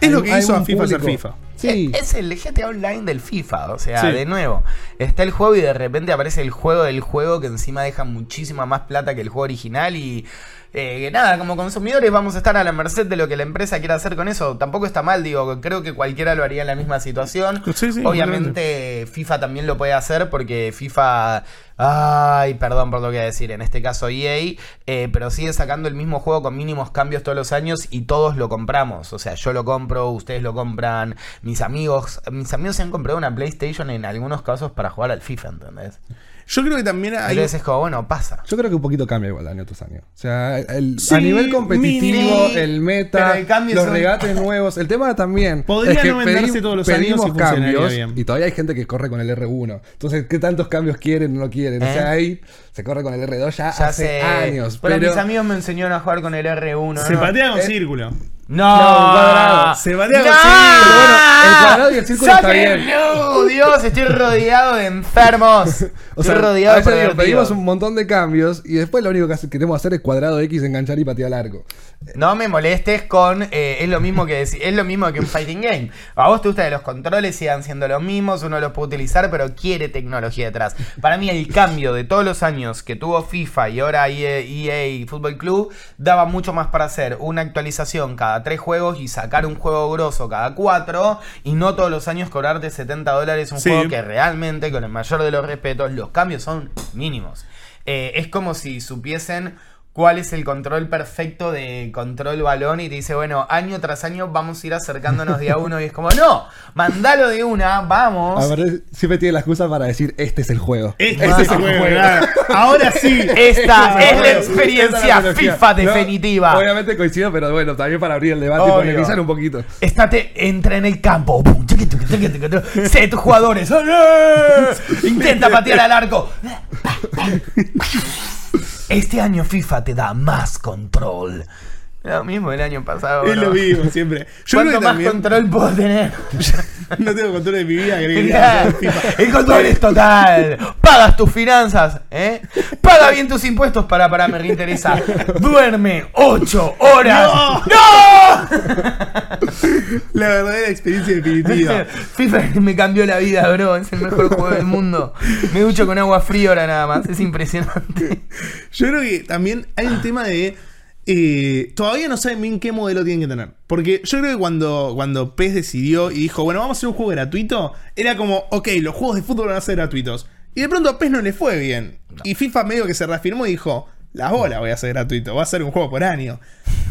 Es lo hay- que hay hizo a FIFA ser público. FIFA. Sí. Es el GTA Online del FIFA, o sea, Sí. de nuevo. Está el juego y de repente aparece el juego del juego que encima deja muchísima más plata que el juego original y... eh, nada, como consumidores vamos a estar a la merced de lo que la empresa quiera hacer con eso. Tampoco está mal, digo, creo que cualquiera lo haría en la misma situación. Sí, sí, Obviamente FIFA también lo puede hacer porque FIFA... Ay, perdón por lo que voy a decir, en este caso EA, eh, pero sigue sacando el mismo juego con mínimos cambios todos los años y todos lo compramos. O sea, yo lo compro, ustedes lo compran, mis amigos, mis amigos se han comprado una PlayStation en algunos casos para jugar al FIFA, ¿entendés? Yo creo que también hay. Entonces es como, bueno, pasa. Yo creo que un poquito cambia igual año tras año. O sea, el- Sí, a nivel competitivo, mini, el meta, el los son- regates nuevos. El tema también. Podría es que no venderse pedi- todos los años y cambios bien. y todavía hay gente que corre con el R1. Entonces, ¿qué tantos cambios quieren o no quieren? ¿Eh? O sea, ahí se corre con el R2 ya, Ya hace sé. años. Bueno, pero mis amigos me enseñaron a jugar con el R1. Se ¿no? patea con Eh, círculo. No, No, cuadrado. Se patea con ¡No! círculo. Pero bueno, el cuadrado y el círculo está bien. ¡Sáquenlo! Dios, estoy rodeado de enfermos. O sea, estoy a rodeado de veces digo, pedimos un montón de cambios y después lo único que queremos hacer es cuadrado X, enganchar y patear largo. No me molestes con. eh, es lo mismo que deci- es lo mismo que un fighting game. A vos te gusta que los controles sigan siendo los mismos, uno los puede utilizar, pero quiere tecnología detrás. Para mí, el cambio de todos los años que tuvo FIFA y ahora EA, EA Fútbol Club daba mucho más para hacer una actualización cada tres juegos y sacar un juego grosso cada cuatro y no todos los años cobrarte 70 dólares un Sí. juego que realmente, con el mayor de los respetos, los cambios son mínimos. Eh, es como si supiesen cuál es el control perfecto de control balón y te dice, bueno, año tras año vamos a ir acercándonos de a uno y es como, no, mandalo de una, vamos. A ver, siempre tiene la excusa para decir, este es el juego. Este Más es el juego. Ahora sí. Esta Este es la experiencia es la. FIFA No, definitiva. obviamente coincido, pero bueno, también para abrir el debate y Obvio. polemizar un poquito. Estate, entra en el campo. Sé tus jugadores. Intenta patear al arco. Este año FIFA te da más control. Lo mismo el año pasado. Es ¿no? lo mismo siempre. Yo creo ¿Cuánto que más también. control puedo tener? no tengo control de mi vida. Claro. El control es total. Pagas tus finanzas, ¿eh? Paga bien tus impuestos para para me reinteresa. Duerme 8 horas. No. ¡No! La verdadera experiencia definitiva. FIFA me cambió la vida, bro. Es el mejor juego del mundo. Me ducho con agua fría ahora nada más. Es impresionante. Yo creo que también hay un tema de. Eh, todavía no saben bien qué modelo tienen que tener. Porque yo creo que cuando, cuando PES decidió y dijo, bueno, vamos a hacer un juego gratuito, era como, ok, los juegos de fútbol van a ser gratuitos. Y de pronto a PES no le fue bien. Y FIFA medio que se reafirmó y dijo, las bolas voy a hacer gratuito, va a ser un juego por año.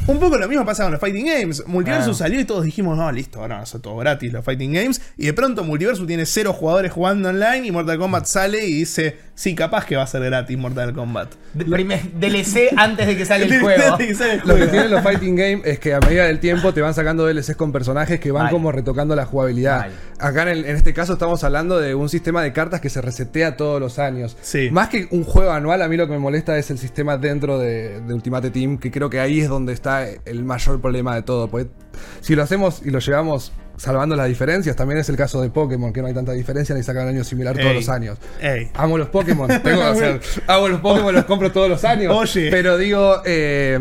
Un poco lo mismo pasa con los Fighting Games. Multiversus Ah. salió y todos dijimos, no, listo, ahora a ser todo gratis los Fighting Games. Y de pronto Multiversus tiene cero jugadores jugando online y Mortal Kombat sale y dice sí, capaz que va a ser gratis Mortal Kombat. De- DLC antes de que salga el juego. El Lo que tienen los fighting game es que a medida del tiempo te van sacando DLCs con personajes que van como retocando la jugabilidad. Acá en, el- en este caso estamos hablando de un sistema de cartas que se resetea todos los años. Sí. Más que un juego anual, a mí lo que me molesta es el sistema dentro de, de Ultimate Team, que creo que ahí es donde está el mayor problema de todo. Porque si lo hacemos y lo llevamos salvando las diferencias, también es el caso de Pokémon, que no hay tanta diferencia ni sacan un año similar todos Ey. los años. Ey. Amo los Pokémon. Tengo, o sea, amo los Pokémon, los compro todos los años. Oye. Pero digo, eh,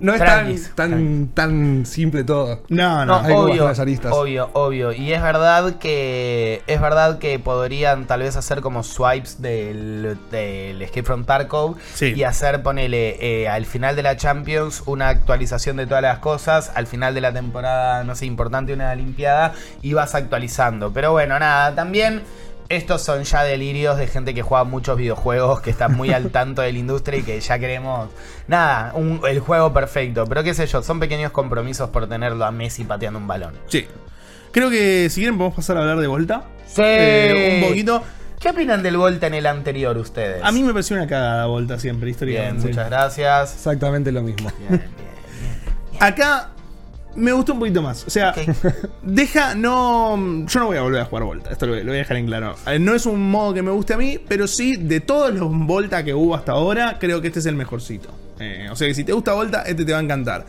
no es tan, Tranquis, tan, tan simple todo. No, No, no. Hay como obvio, obvio, obvio. Y es verdad que es verdad que podrían tal vez hacer como swipes del, del Escape from Tarkov Sí. y hacer, ponele, eh, al final de la Champions una actualización de todas las cosas, al final de la temporada, no sé, importante, una limpiada, y vas actualizando. Pero bueno, nada, también... Estos son ya delirios de gente que juega muchos videojuegos, que está muy al tanto de la industria y que ya queremos, nada, un- el juego perfecto. Pero qué sé yo, son pequeños compromisos por tenerlo a Messi pateando un balón. Sí. Creo que si quieren podemos pasar a hablar de Volta. Sí. Eh, un poquito. ¿Qué opinan del Volta en el anterior ustedes? A mí me pareció una cagada Volta siempre, Bien, históricamente. muchas gracias. Exactamente lo mismo. Bien, bien. Acá me gustó un poquito más. O sea, deja, no. Yo no voy a volver a jugar Volta. Esto lo, lo voy a dejar en claro. Eh, No es un modo que me guste a mí, pero sí, de todos los Volta que hubo hasta ahora, creo que este es el mejorcito. Eh, o sea que si te gusta Volta, este te va a encantar.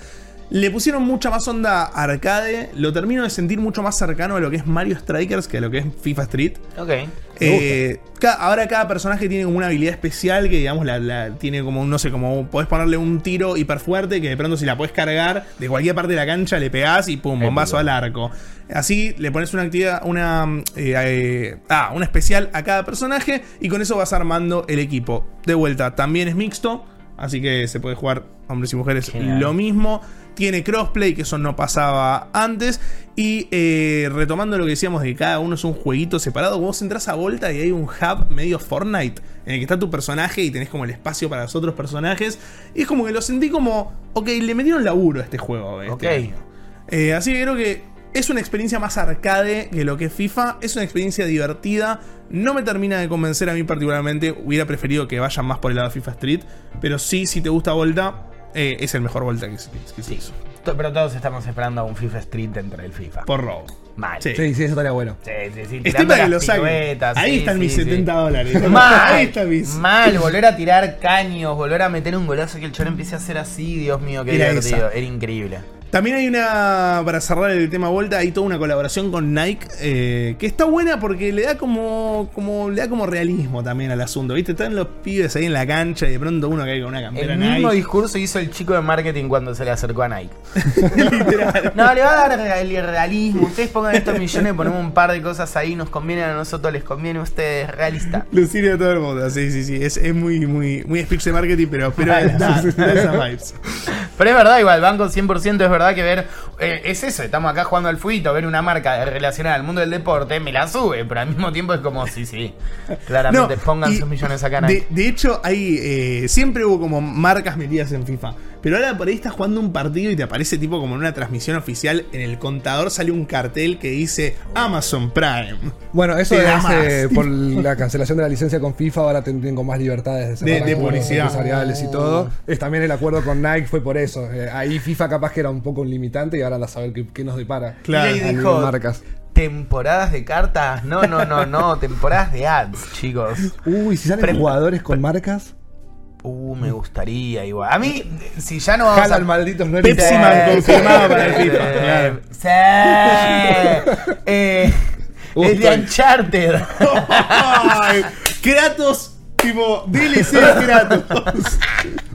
Le pusieron mucha más onda arcade. Lo termino de sentir mucho más cercano a lo que es Mario Strikers que a lo que es FIFA Street. Ok. Eh, ahora cada personaje tiene como una habilidad especial que digamos la, la- tiene como un, no sé, como podés ponerle un tiro hiper fuerte que de pronto si la podés cargar de cualquier parte de la cancha le pegás y pum, bombazo al arco. Así le pones una actividad, una eh, eh, ah, una especial a cada personaje y con eso vas armando el equipo. De vuelta, también es mixto, así que se puede jugar hombres y mujeres Genial. lo mismo. Tiene crossplay, que eso no pasaba antes. Y eh, retomando lo que decíamos de que cada uno es un jueguito separado, vos entras a Volta y hay un hub medio Fortnite en el que está tu personaje y tenés como el espacio para los otros personajes. Y es como que lo sentí como, ok, le metieron laburo a este juego. Este Ok. año. Eh, así que creo que es una experiencia más arcade que lo que es FIFA. Es una experiencia divertida. No me termina de convencer a mí particularmente. Hubiera preferido que vayan más por el lado de FIFA Street. Pero sí, si te gusta Volta, eh, es el mejor Volta que se, que se Sí. hizo. Pero todos estamos esperando a un FIFA Street dentro del FIFA. Por robo. Mal. Sí. Sí, sí, eso estaría bueno. Sí, sí, sí, para que lo saquen. Ahí sí, están mis sí, sí. 70 dólares. Mal, Ahí está mis. mal, volver a tirar caños, volver a meter un golazo que el choro empiece a hacer así, Dios mío, qué Era divertido, esa. era increíble. También hay una, para cerrar el tema Volta, hay toda una colaboración con Nike eh, que está buena porque le da como, como le da como realismo también al asunto. ¿Viste? Están los pibes ahí en la cancha y de pronto uno cae con una campera El mismo Nike. discurso hizo el chico de marketing cuando se le acercó a Nike. No, le va a dar el realismo. Ustedes pongan estos millones, ponemos un par de cosas ahí, nos conviene a nosotros, les conviene a ustedes, realista. A todo el mundo, sí, sí, sí. Es, es muy, muy, muy speech de marketing, pero, pero Mal. da, da esas vibes. Pero es verdad, igual, banco 100% es verdad que ver, eh, es eso, estamos acá jugando al fuito, ver una marca relacionada al mundo del deporte, me la sube, pero al mismo tiempo es como, sí, sí, claramente, pongan y sus millones acá de, de hecho, hay eh, siempre hubo como marcas metidas en FIFA. Pero ahora por ahí estás jugando un partido y te aparece tipo como en una transmisión oficial. En el contador sale un cartel que dice Amazon Prime. Bueno, eso es más. eh, por la cancelación de la licencia con FIFA, ahora con más libertades de, De- de publicidad. empresariales y todo. Es también el acuerdo con Nike fue por eso. Eh, ahí FIFA capaz que era un poco un limitante y ahora anda a saber qué, qué nos depara. Claro. Y ahí dijo, marcas. temporadas de cartas, no, no, no, no, temporadas de ads, chicos. Uy, si salen Pre- jugadores con marcas, Uh, me gustaría igual. A mí, si ya no vamos a... jalan malditos no Pepsi Man confirmado para el FIFA, sí, claro. Sí. Eh, Uh, es de Uncharted. Ay, Kratos, tipo DLC de Kratos.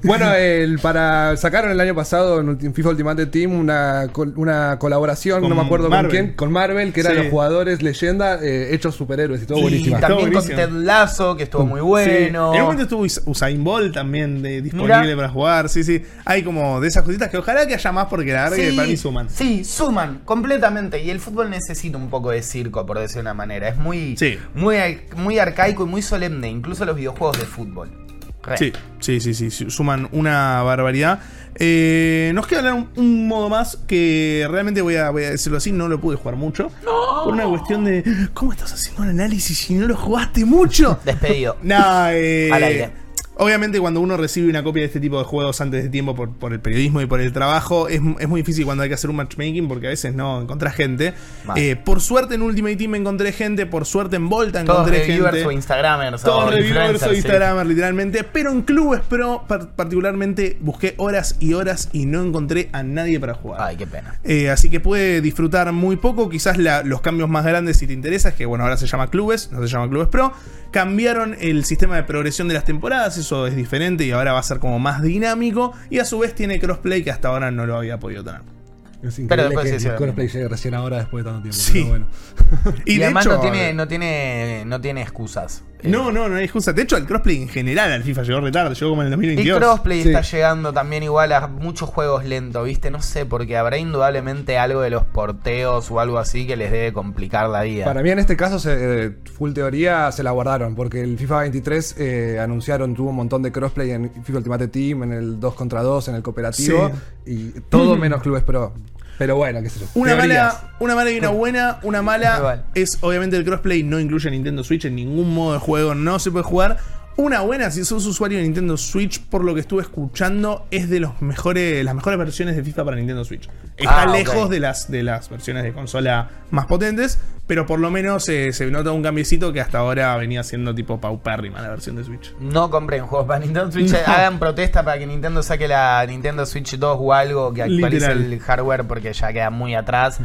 Bueno, el, para sacaron el año pasado en FIFA Ultimate Team una, una colaboración, Con no me acuerdo Marvel. con quién, con Marvel, que eran Sí. los jugadores leyenda eh, hechos superhéroes y todo y buenísima. también con buenísimo. Ted Lasso, que estuvo muy bueno. Sí. En un momento estuvo Us- Usain Bolt también de- disponible Mira. para jugar. Sí, sí. Hay como de esas cositas que ojalá que haya más porque la verdad que para mí suman. Sí, suman, completamente. Y el fútbol necesita un poco de circo, por decir de una manera. Es muy, Sí. muy, muy arcaico y muy solemne, incluso los videojuegos de fútbol. Sí, sí, sí, sí, suman una barbaridad. Eh, nos queda hablar un, un modo más que realmente voy a, voy a decirlo así, no lo pude jugar mucho. Por una cuestión de, ¿cómo estás haciendo un análisis si no lo jugaste mucho? Despedido. No, eh, Al aire. Obviamente cuando uno recibe una copia de este tipo de juegos antes de tiempo por, por el periodismo y por el trabajo, es, es muy difícil cuando hay que hacer un matchmaking porque a veces no encontrás gente. Eh, por suerte en Ultimate Team encontré gente, por suerte en Volta Todos encontré reviewers gente. o Instagramers Todos reviewers o sí. Instagramers, literalmente. Pero en Clubes Pro, par- particularmente, busqué horas y horas y no encontré a nadie para jugar. Ay, qué pena. Eh, así que puede disfrutar muy poco. Quizás la- los cambios más grandes, si te interesa, es que bueno, ahora se llama Clubes, no se llama Clubes Pro. Cambiaron el sistema de progresión de las temporadas, eso es diferente y ahora va a ser como más dinámico. Y a su vez tiene crossplay que hasta ahora no lo había podido tener. Es Pero después que sí, el sí, crossplay llegue recién ahora después de tanto tiempo. Sí. pero bueno. Y, Y, de además hecho, no tiene, no tiene, no tiene excusas. Eh, no, no, no hay excusa. De hecho, el crossplay en general al FIFA llegó retardo, llegó como en el El 2022. crossplay Sí. está llegando también igual a muchos juegos lentos, ¿viste? No sé, porque habrá indudablemente algo de los porteos o algo así que les debe complicar la vida. Para mí en este caso, se, eh, full teoría, se la guardaron, porque el FIFA 23 eh, anunciaron, tuvo un montón de crossplay en FIFA Ultimate Team, en el 2 contra 2, en el cooperativo, y todo menos clubes pro. Pero bueno, qué sé yo. Una Teorías. mala, una mala y una buena. Una mala es obviamente el crossplay no incluye Nintendo Switch en ningún modo de juego, no se puede jugar. Una buena, si sos usuario de Nintendo Switch, por lo que estuve escuchando, es de los mejores, las mejores versiones de FIFA para Nintendo Switch. Está Ah, lejos de las, de las versiones de consola más potentes, pero por lo menos eh, se nota un cambiecito que hasta ahora venía siendo tipo paupérrima la versión de Switch. No compren juegos para Nintendo Switch. Hagan protesta para que Nintendo saque la Nintendo Switch 2 o algo que actualice Literal. el hardware porque ya queda muy atrás.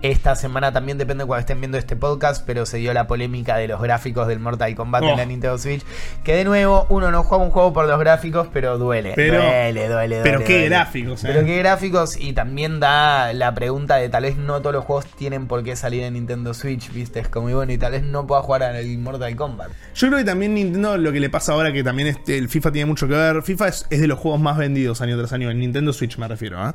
Esta semana también depende cuando estén viendo este podcast, pero se dio la polémica de los gráficos del Mortal Kombat en Oh. la Nintendo Switch. Que de nuevo, uno no juega un juego por los gráficos, pero duele. Pero- duele, duele, pero duele, qué duele. gráficos, eh. Pero qué gráficos. Y también da la pregunta de tal vez no todos los juegos tienen por qué salir en Nintendo Switch, viste. Es como y bueno, y tal vez no pueda jugar al Mortal Kombat. Yo creo que también Nintendo lo que le pasa ahora, que también este, el FIFA tiene mucho que ver. FIFA es, es de los juegos más vendidos año tras año, en Nintendo Switch me refiero. ¿ah?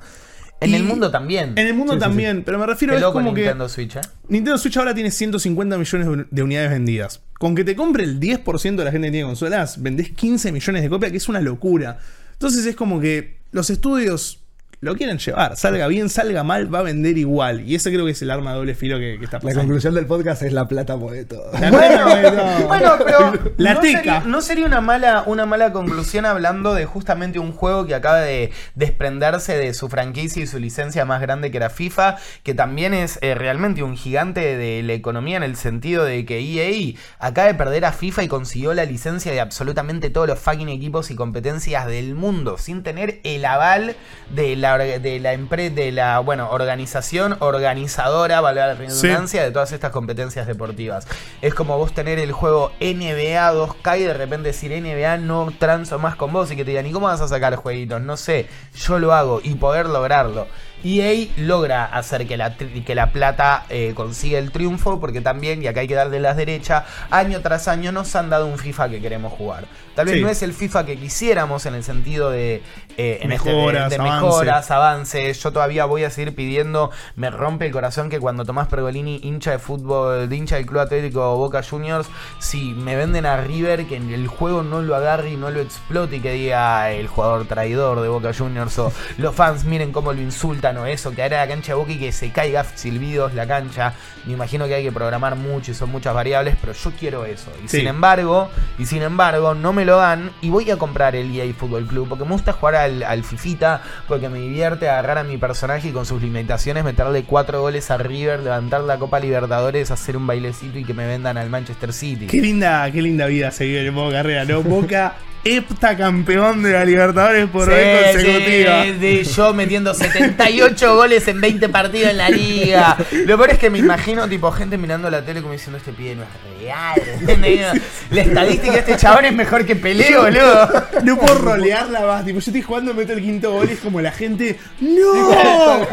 En Y- el mundo también. En el mundo Sí, sí, también, pero me refiero Qué es loco como que Nintendo Switch, ¿eh? Nintendo Switch ahora tiene 150 millones de- de unidades vendidas. Con que te compre el 10% de la gente que tiene consolas, vendés 15 millones de copias, que es una locura. Entonces es como que los estudios lo quieren llevar. Salga bien, salga mal, va a vender igual. Y ese creo que es el arma de doble filo que, que está La pasando. conclusión del podcast es la plata mueve todo. La plata, bueno. Bueno, pero La no, teca. sería, no sería una mala, una mala conclusión hablando de justamente un juego que acaba de desprenderse de su franquicia y su licencia más grande que era FIFA, que también es eh, realmente un gigante de la economía en el sentido de que EA acaba de perder a FIFA y consiguió la licencia de absolutamente todos los fucking equipos y competencias del mundo, sin tener el aval de la, de la empresa, de la, bueno, organización organizadora, valga la redundancia, de todas estas competencias deportivas. Es como vos tener el juego NBA 2K y de repente decir NBA no transo más con vos y que te digan, ¿y cómo vas a sacar jueguitos? No sé, yo lo hago y poder lograrlo. EA logra hacer que la, que la plata eh, consiga el triunfo porque también, y acá hay que darle las derechas, año tras año nos han dado un FIFA que queremos jugar. Tal vez Sí. no es el FIFA que quisiéramos en el sentido de, eh, en este- de- Mejoras, de avances. mejoras, avances. Yo todavía voy a seguir pidiendo. Me rompe el corazón que cuando Tomás Pergolini, hincha de fútbol, de hincha del Club Atlético Boca Juniors, si me venden a River, que en el juego no lo agarre y no lo explote y que diga el jugador traidor de Boca Juniors o los fans miren cómo lo insultan o eso, que hará la cancha de Boca y que se caiga silbidos la cancha. Me imagino que hay que programar mucho y son muchas variables, pero yo quiero eso. Y Sí. sin embargo, y sin embargo, no me lo dan y voy a comprar el EA Fútbol Club porque me gusta jugar al, al Fifita, porque me divierte agarrar a mi personaje y con sus limitaciones meterle cuatro goles a River, levantar la Copa Libertadores, hacer un bailecito y que me vendan al Manchester City. Qué linda, qué linda vida se vive en Boca Carrera, ¿no? Boca heptacampeón de la Libertadores por Sí, vez consecutiva. sí, sí, yo metiendo 78 goles en 20 partidos en la liga. Lo peor es que me imagino tipo gente mirando la tele como diciendo este pibe no es real. La estadística de este chabón es mejor que Pelé, boludo. No puedo rolearla más. Tipo, yo estoy jugando, meto el quinto gol y es como la gente. ¡No!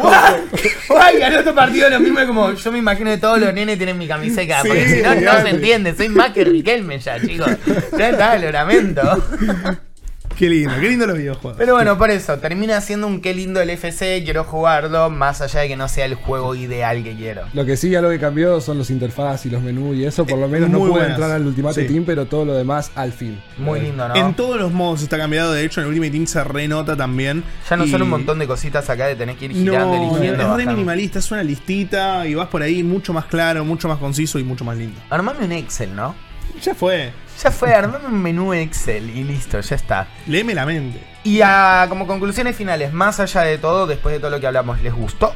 Ay, ganó este partido lo mismo como yo me imagino que todos los nenes tienen mi camiseta. Porque si no, no se entiende. Soy más que Riquelme ya, chicos. Ya está, lo lamento. Qué lindo, qué lindo los videojuegos. Pero bueno, por eso, termina siendo un qué lindo el FC, quiero jugarlo, más allá de que no sea el juego ideal que quiero. Lo que sí, algo que cambió son los interfaces y los menús y eso. Por lo menos no pude buenas. entrar al Ultimate Sí. Team, pero todo lo demás al fin. Muy Eh, lindo, ¿no? En todos los modos está cambiado, de hecho en el Ultimate Team se renota también. Ya no Y- son un montón de cositas acá de tener que ir girando, No, es eligiendo. re bajando. minimalista, es una listita y vas por ahí mucho más claro, mucho más conciso y mucho más lindo. Armame un Excel, ¿no? Ya fue, Ya fue, armame un menú Excel y listo, ya está. léeme la mente. Y ah, como conclusiones finales, más allá de todo, después de todo lo que hablamos, ¿les gustó?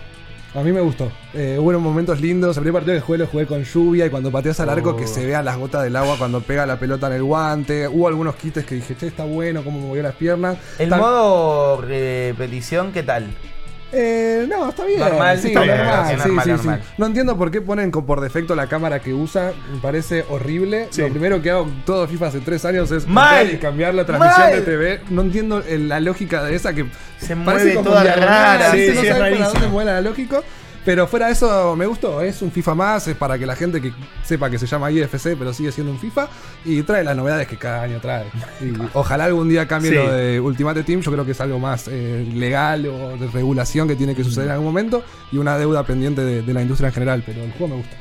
A mí me gustó. Eh, hubo momentos lindos. El primer partido que jugué lo jugué con lluvia y cuando pateas al arco Oh. que se vean las gotas del agua cuando pega la pelota en el guante. Hubo algunos quites que dije, che, está bueno, cómo movió las piernas. El Tal- modo repetición, ¿qué tal? Eh, no, está bien. Normal, sí, está bien, normal, sí, normal, sí, normal. sí. No entiendo por qué ponen por defecto la cámara que usa. Me parece horrible. Lo primero que hago todo FIFA hace tres años es Mal. cambiar la transmisión Mal. de TV. No entiendo el- la lógica de esa que Se parece mueve como toda rara. No es sabes para dónde mueve la lógico. Pero fuera de eso, me gustó. Es un FIFA más, es para que la gente que sepa que se llama IFC, pero sigue siendo un FIFA. Y trae las novedades que cada año trae. Y ojalá algún día cambie Sí. lo de Ultimate Team. Yo creo que es algo más eh, legal o de regulación que tiene que suceder en algún momento. Y una deuda pendiente de, de la industria en general. Pero el juego me gusta.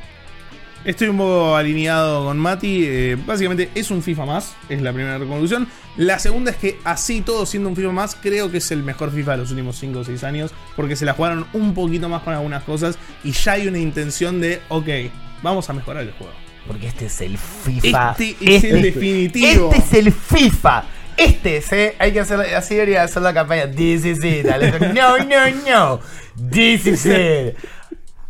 Estoy un poco alineado con Mati. eh, básicamente es un FIFA más, es la primera conclusión. La segunda es que así todo siendo un FIFA más, creo que es el mejor FIFA de los últimos 5 o 6 años. Porque se la jugaron un poquito más con algunas cosas y ya hay una intención de, ok, vamos a mejorar el juego. Porque este es el FIFA. Este es el definitivo. Este es el FIFA. Este es, ¿eh? Hay que hacer, así debería hacer la campaña. This is it. No, no, no. This is it.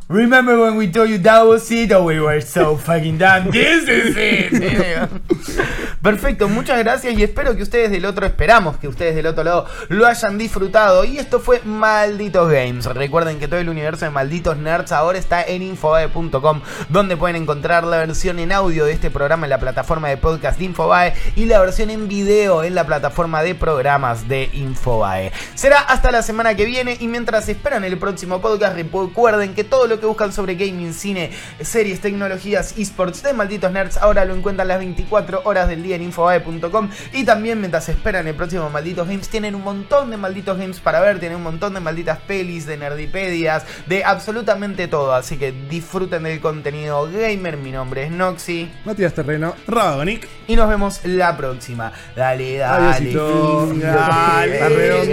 Remember when we told you that was it? Oh, we were so fucking dumb. This is it. Perfecto, muchas gracias y espero que ustedes del otro, esperamos que ustedes del otro lado lo hayan disfrutado. Y esto fue Malditos Games. Recuerden que todo el universo de Malditos Nerds ahora está en infobae.com, donde pueden encontrar la versión en audio de este programa en la plataforma de podcast de Infobae y la versión en video en la plataforma de programas de Infobae. Será hasta la semana que viene y mientras esperan el próximo podcast, recuerden que todo lo que buscan sobre gaming, cine, series, tecnologías, esports de Malditos Nerds ahora lo encuentran las 24 horas del día en infobae.com y también mientras esperan el próximo Malditos Games tienen un montón de Malditos Games para ver, tienen un montón de malditas pelis, de nerdipedias, de absolutamente todo, así que disfruten del contenido gamer, mi nombre es Noxy Matías Terreno. Radonic. y nos vemos la próxima. Dale, dale, Adiósito. Dale, dale,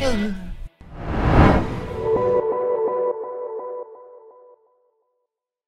dale.